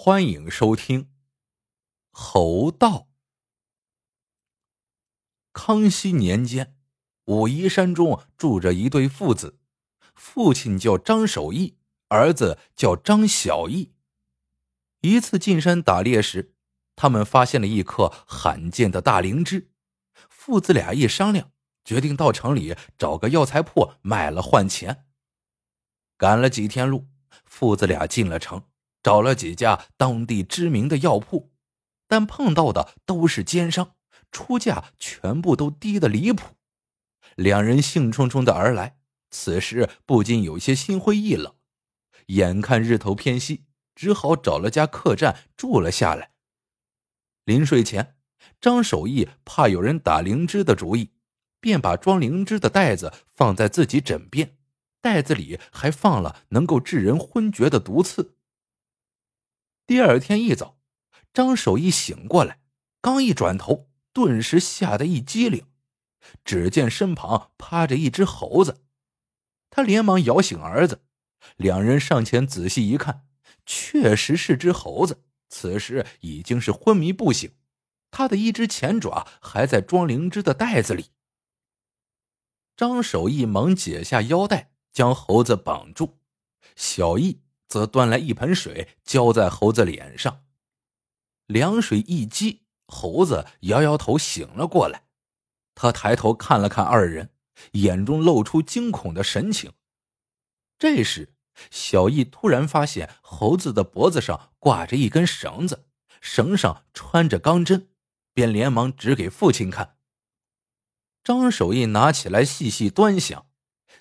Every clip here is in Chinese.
欢迎收听《侯道》。康熙年间，武夷山中住着一对父子，父亲叫张守义，儿子叫张小义。一次进山打猎时，他们发现了一颗罕见的大灵芝，父子俩一商量，决定到城里找个药材铺卖了换钱。赶了几天路，父子俩进了城。找了几家当地知名的药铺，但碰到的都是奸商，出价全部都低的离谱。两人兴冲冲的而来，此时不禁有些心灰意冷。眼看日头偏西，只好找了家客栈住了下来。临睡前，张守义怕有人打灵芝的主意，便把装灵芝的袋子放在自己枕边，袋子里还放了能够致人昏厥的毒刺。第二天一早，张守义醒过来，刚一转头，顿时吓得一激灵。只见身旁趴着一只猴子，他连忙摇醒儿子，两人上前仔细一看，确实是只猴子，此时已经是昏迷不醒，他的一只前爪还在装灵芝的袋子里。张守义忙解下腰带，将猴子绑住，小义。则端来一盆水，浇在猴子脸上，凉水一激，猴子摇摇头醒了过来。他抬头看了看二人，眼中露出惊恐的神情。这时，小易突然发现猴子的脖子上挂着一根绳子，绳上穿着钢针，便连忙指给父亲看。张守义拿起来细细端详，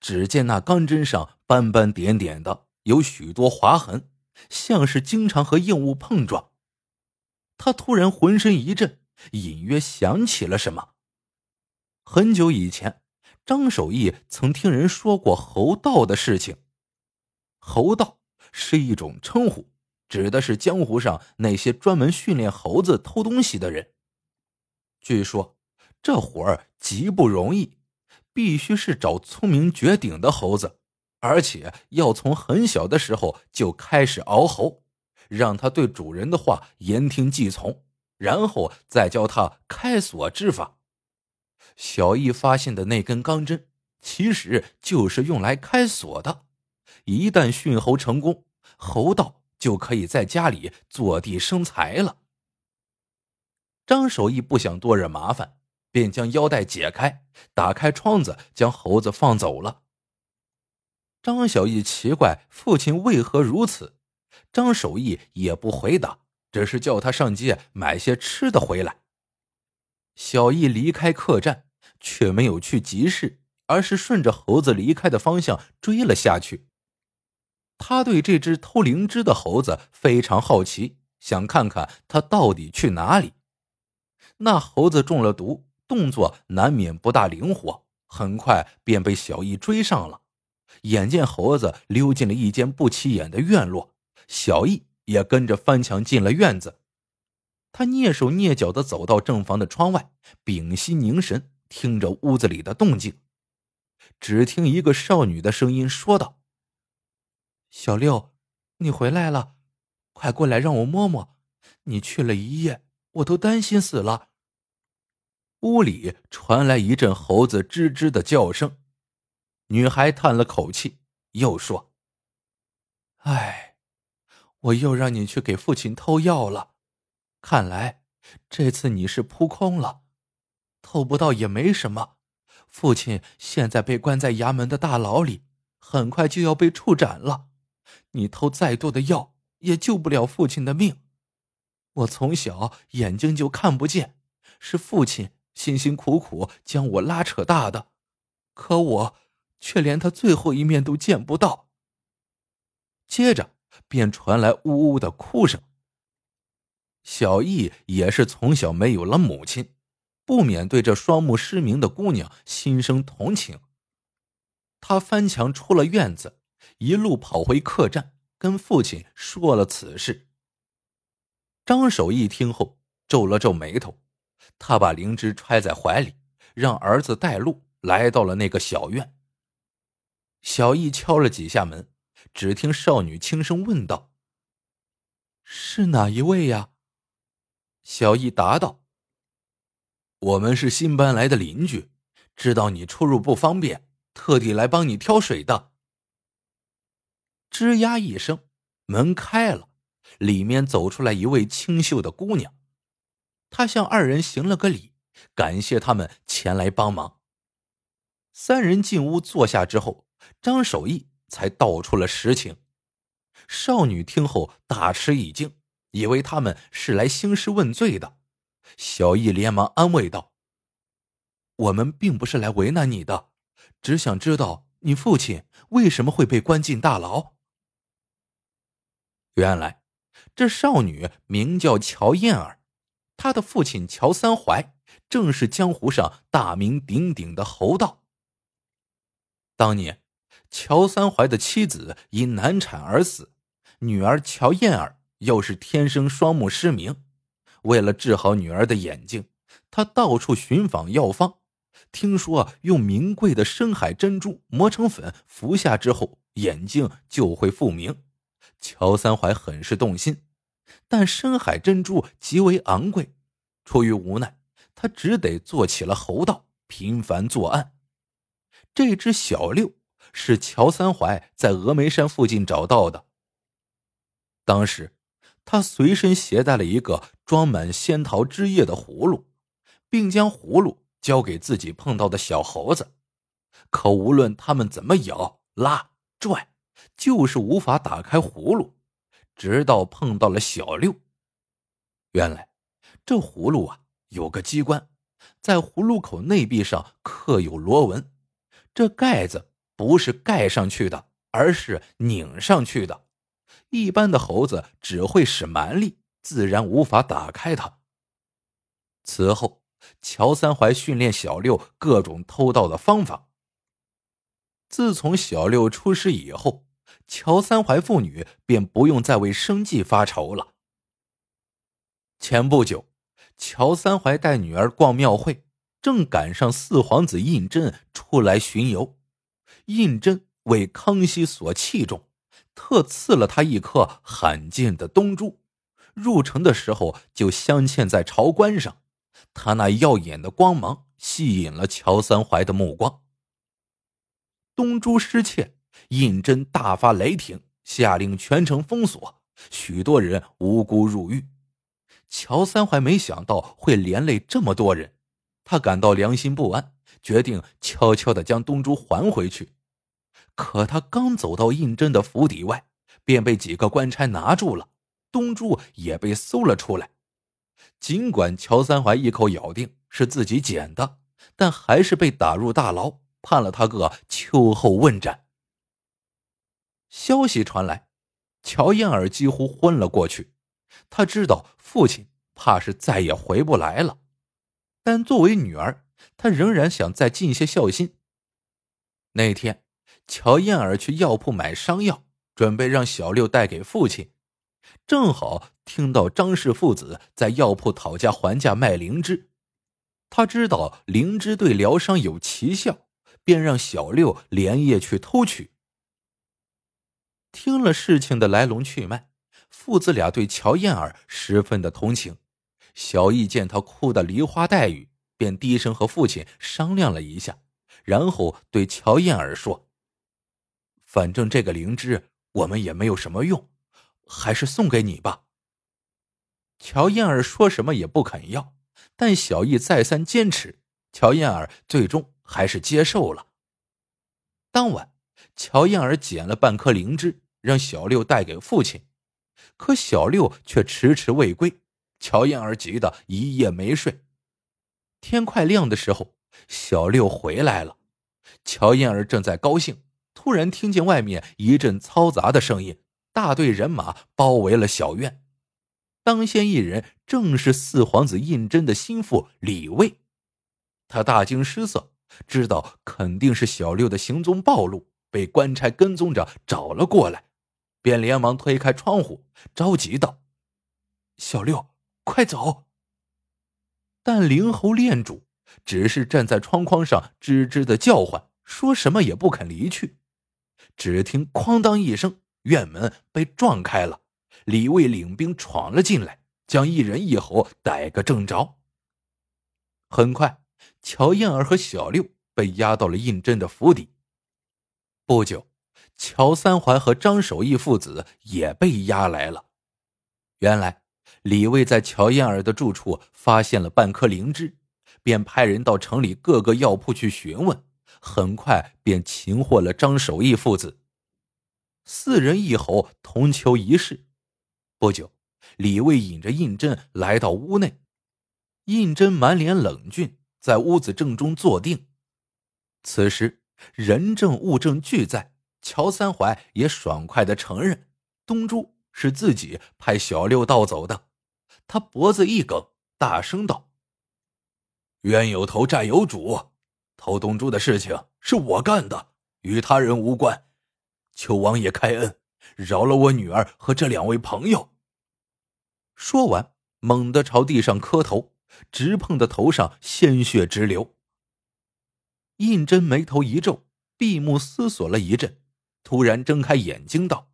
只见那钢针上斑斑点点的。有许多划痕，像是经常和硬物碰撞。他突然浑身一震，隐约想起了什么。很久以前，张守义曾听人说过猴道的事情。猴道是一种称呼，指的是江湖上那些专门训练猴子偷东西的人。据说这活儿极不容易，必须是找聪明绝顶的猴子。而且要从很小的时候就开始熬猴，让他对主人的话言听计从，然后再教他开锁之法。小易发现的那根钢针，其实就是用来开锁的。一旦驯猴成功，猴道就可以在家里坐地生财了。张守义不想多惹麻烦，便将腰带解开，打开窗子，将猴子放走了。张小义奇怪父亲为何如此，张守义也不回答，只是叫他上街买些吃的回来。小义离开客栈，却没有去集市，而是顺着猴子离开的方向追了下去。他对这只偷灵芝的猴子非常好奇，想看看它到底去哪里。那猴子中了毒，动作难免不大灵活，很快便被小义追上了。眼见猴子溜进了一间不起眼的院落，小易也跟着翻墙进了院子。他蹑手蹑脚的走到正房的窗外，屏息凝神，听着屋子里的动静。只听一个少女的声音说道：“小六，你回来了，快过来让我摸摸。你去了一夜，我都担心死了。”屋里传来一阵猴子吱吱的叫声。女孩叹了口气，又说：“哎，我又让你去给父亲偷药了，看来这次你是扑空了。偷不到也没什么，父亲现在被关在衙门的大牢里，很快就要被处斩了。你偷再多的药也救不了父亲的命。我从小眼睛就看不见，是父亲辛辛苦苦将我拉扯大的，可我……”却连他最后一面都见不到。接着便传来呜呜的哭声。小易也是从小没有了母亲，不免对这双目失明的姑娘心生同情。他翻墙出了院子，一路跑回客栈，跟父亲说了此事。张守义听后皱了皱眉头，他把灵芝揣在怀里，让儿子带路，来到了那个小院。小易敲了几下门，只听少女轻声问道：“是哪一位呀？小易答道：“我们是新搬来的邻居，知道你出入不方便，特地来帮你挑水的。”吱呀一声，门开了，里面走出来一位清秀的姑娘。她向二人行了个礼，感谢他们前来帮忙。三人进屋坐下之后，张守义才道出了实情。少女听后大吃一惊，以为他们是来兴师问罪的。小易连忙安慰道：“我们并不是来为难你的，只想知道你父亲为什么会被关进大牢。”原来，这少女名叫乔燕儿，她的父亲乔三槐正是江湖上大名鼎鼎的侯道。当年，乔三槐的妻子因难产而死，女儿乔燕儿又是天生双目失明。为了治好女儿的眼睛，他到处寻访药方，听说用名贵的深海珍珠磨成粉服下之后，眼睛就会复明。乔三槐很是动心，但深海珍珠极为昂贵，出于无奈，他只得做起了猴道，频繁作案。这只小六是乔三槐在峨眉山附近找到的。当时，他随身携带了一个装满仙桃汁液的葫芦，并将葫芦交给自己碰到的小猴子。可无论他们怎么咬、拉、拽，就是无法打开葫芦。直到碰到了小六，原来这葫芦啊有个机关，在葫芦口内壁上刻有螺纹。这盖子不是盖上去的，而是拧上去的。一般的猴子只会使蛮力，自然无法打开它。此后，乔三槐训练小六各种偷盗的方法。自从小六出师以后，乔三槐父女便不用再为生计发愁了。前不久，乔三槐带女儿逛庙会。正赶上四皇子胤禛出来巡游，胤禛为康熙所器重，特赐了他一颗罕见的东珠。入城的时候就镶嵌在朝冠上，他那耀眼的光芒吸引了乔三槐的目光。东珠失窃，胤禛大发雷霆，下令全城封锁，许多人无辜入狱。乔三槐没想到会连累这么多人。他感到良心不安，决定悄悄的将东珠还回去。可他刚走到胤禛的府邸外，便被几个官差拿住了，东珠也被搜了出来。尽管乔三槐一口咬定是自己捡的，但还是被打入大牢，判了他个秋后问斩。消息传来，乔燕儿几乎昏了过去。他知道父亲怕是再也回不来了。但作为女儿，他仍然想再尽些孝心。那天，乔燕儿去药铺买伤药，准备让小六带给父亲。正好听到张氏父子在药铺讨价还价卖灵芝，他知道灵芝对疗伤有奇效，便让小六连夜去偷取。听了事情的来龙去脉，父子俩对乔燕儿十分的同情。小易见他哭得梨花带雨，便低声和父亲商量了一下，然后对乔燕儿说：“反正这个灵芝我们也没有什么用，还是送给你吧。”乔燕儿说什么也不肯要，但小易再三坚持，乔燕儿最终还是接受了。当晚，乔燕儿捡了半颗灵芝，让小六带给父亲，可小六却迟迟未归。乔燕儿急得一夜没睡。天快亮的时候，小六回来了。乔燕儿正在高兴，突然听见外面一阵嘈杂的声音，大队人马包围了小院。当先一人正是四皇子胤禛的心腹李卫。他大惊失色，知道肯定是小六的行踪暴露，被官差跟踪着找了过来，便连忙推开窗户，着急道：“小六。”快走！但灵猴恋主只是站在窗框上吱吱的叫唤，说什么也不肯离去。只听“哐当”一声，院门被撞开了，李卫领兵闯了进来，将一人一猴逮个正着。很快，乔燕儿和小六被押到了胤禛的府邸。不久，乔三槐和张守义父子也被押来了。原来，李卫在乔燕儿的住处发现了半颗灵芝，便派人到城里各个药铺去询问，很快便擒获了张守义父子。四人一猴同囚一室。不久，李卫引着胤禛来到屋内。胤禛满脸冷峻，在屋子正中坐定。此时人证物证俱在，乔三怀也爽快的承认东珠是自己派小六盗走的。他脖子一梗，大声道：“冤有头债有主，偷东珠的事情是我干的，与他人无关。求王爷开恩，饶了我女儿和这两位朋友。”说完，猛地朝地上磕头。直碰的头上鲜血直流。胤禛眉头一皱，闭目思索了一阵，突然睁开眼睛道：“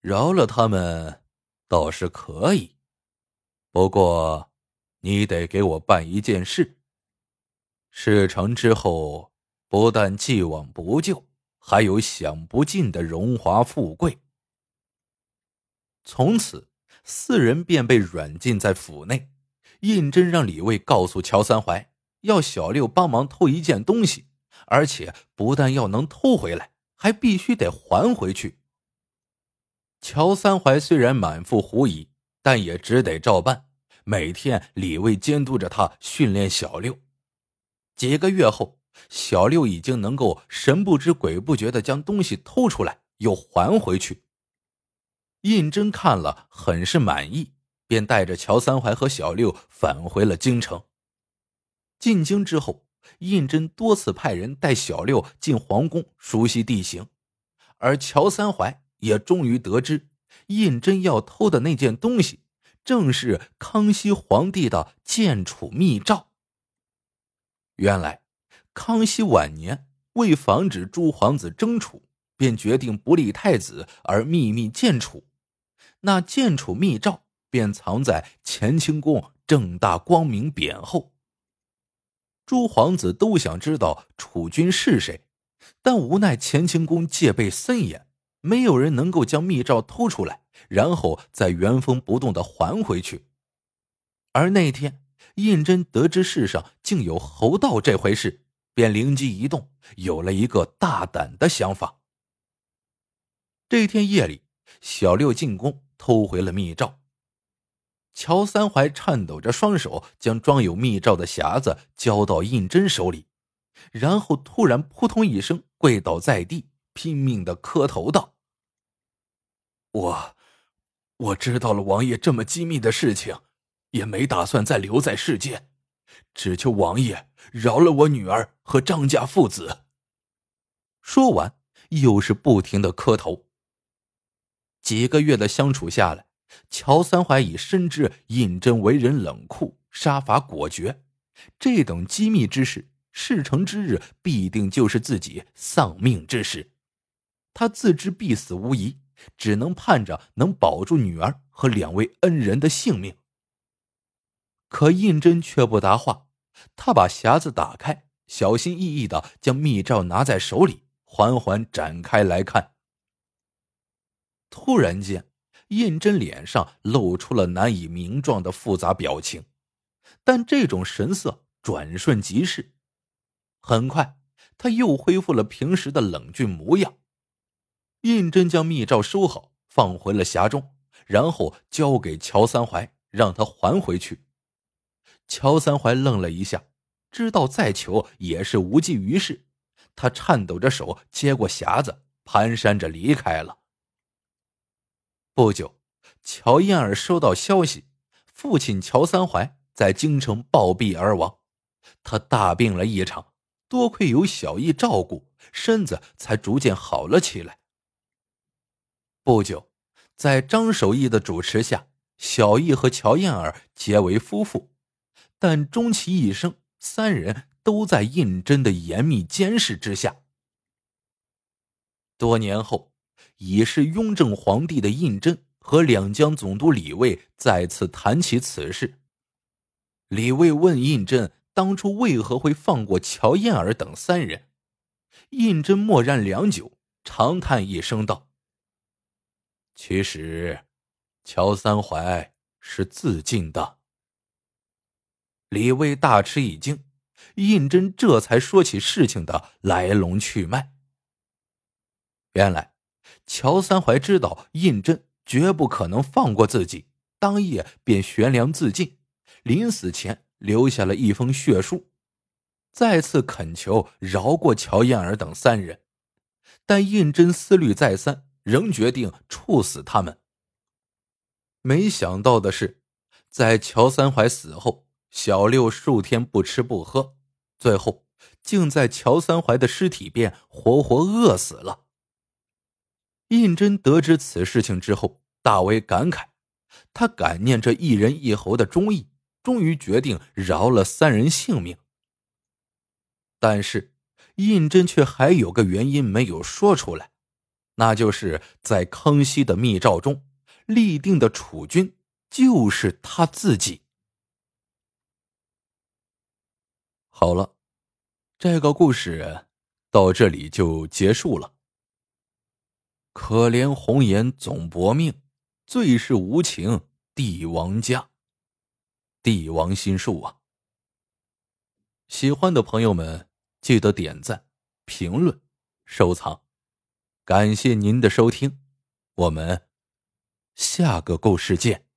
饶了他们，倒是可以。不过，你得给我办一件事。事成之后，不但既往不咎，还有享不尽的荣华富贵。”从此，四人便被软禁在府内。胤禛让李卫告诉乔三怀，要小六帮忙偷一件东西，而且不但要能偷回来，还必须得还回去。乔三怀虽然满腹狐疑，但也只得照办。每天李卫监督着他训练小六。几个月后，小六已经能够神不知鬼不觉的将东西偷出来又还回去。胤禛看了，很是满意。便带着乔三怀和小六返回了京城。进京之后，胤禛多次派人带小六进皇宫熟悉地形，而乔三怀也终于得知，胤禛要偷的那件东西，正是康熙皇帝的建储密诏。原来，康熙晚年为防止诸皇子争储，便决定不立太子而秘密建储。那建储密诏。便藏在乾清宫正大光明匾后。诸皇子都想知道储君是谁，但无奈乾清宫戒备森严，没有人能够将密诏偷出来，然后再原封不动的还回去。而那天，胤禛得知世上竟有猴道这回事，便灵机一动，有了一个大胆的想法。这天夜里，小六进宫偷回了密诏。乔三怀颤抖着双手，将装有密诏的匣子交到胤禛手里，然后突然扑通一声跪倒在地，拼命的磕头道：“我，我知道了王爷这么机密的事情，也没打算再留在世间，只求王爷饶了我女儿和张家父子。”说完，又是不停的磕头。几个月的相处下来。乔三怀已深知胤禛为人冷酷、杀伐果决，这等机密之事，事成之日必定就是自己丧命之时。他自知必死无疑，只能盼着能保住女儿和两位恩人的性命。可胤禛却不答话，他把匣子打开，小心翼翼的将密诏拿在手里，缓缓展开来看。突然间。胤禛脸上露出了难以名状的复杂表情，但这种神色转瞬即逝。很快，他又恢复了平时的冷峻模样。胤禛将密诏收好，放回了匣中，然后交给乔三怀，让他还回去。乔三怀愣了一下，知道再求也是无济于事，他颤抖着手接过匣子，蹒跚着离开了。不久，乔燕儿收到消息，父亲乔三怀在京城暴毙而亡。他大病了一场，多亏有小义照顾，身子才逐渐好了起来。不久，在张守义的主持下，小义和乔燕儿结为夫妇，但终其一生，三人都在胤禛的严密监视之下。多年后。已是雍正皇帝的胤禛和两江总督李卫再次谈起此事。李卫问胤禛当初为何会放过乔燕儿等三人，胤禛默然良久，长叹一声道：“其实，乔三槐是自尽的。”李卫大吃一惊，胤禛这才说起事情的来龙去脉。原来，乔三槐知道胤禛绝不可能放过自己，当夜便悬梁自尽。临死前留下了一封血书，再次恳求饶过乔燕儿等三人。但胤禛思虑再三，仍决定处死他们。没想到的是，在乔三槐死后，小六数天不吃不喝，最后竟在乔三槐的尸体边活活饿死了。胤禛得知此事情之后，大为感慨，他感念这一人一猴的忠义，终于决定饶了三人性命。但是，胤禛却还有个原因没有说出来，那就是在康熙的密诏中立定的储君就是他自己。好了，这个故事到这里就结束了。可怜红颜总薄命，最是无情帝王家。帝王心术啊！喜欢的朋友们记得点赞、评论、收藏，感谢您的收听，我们下个故事见。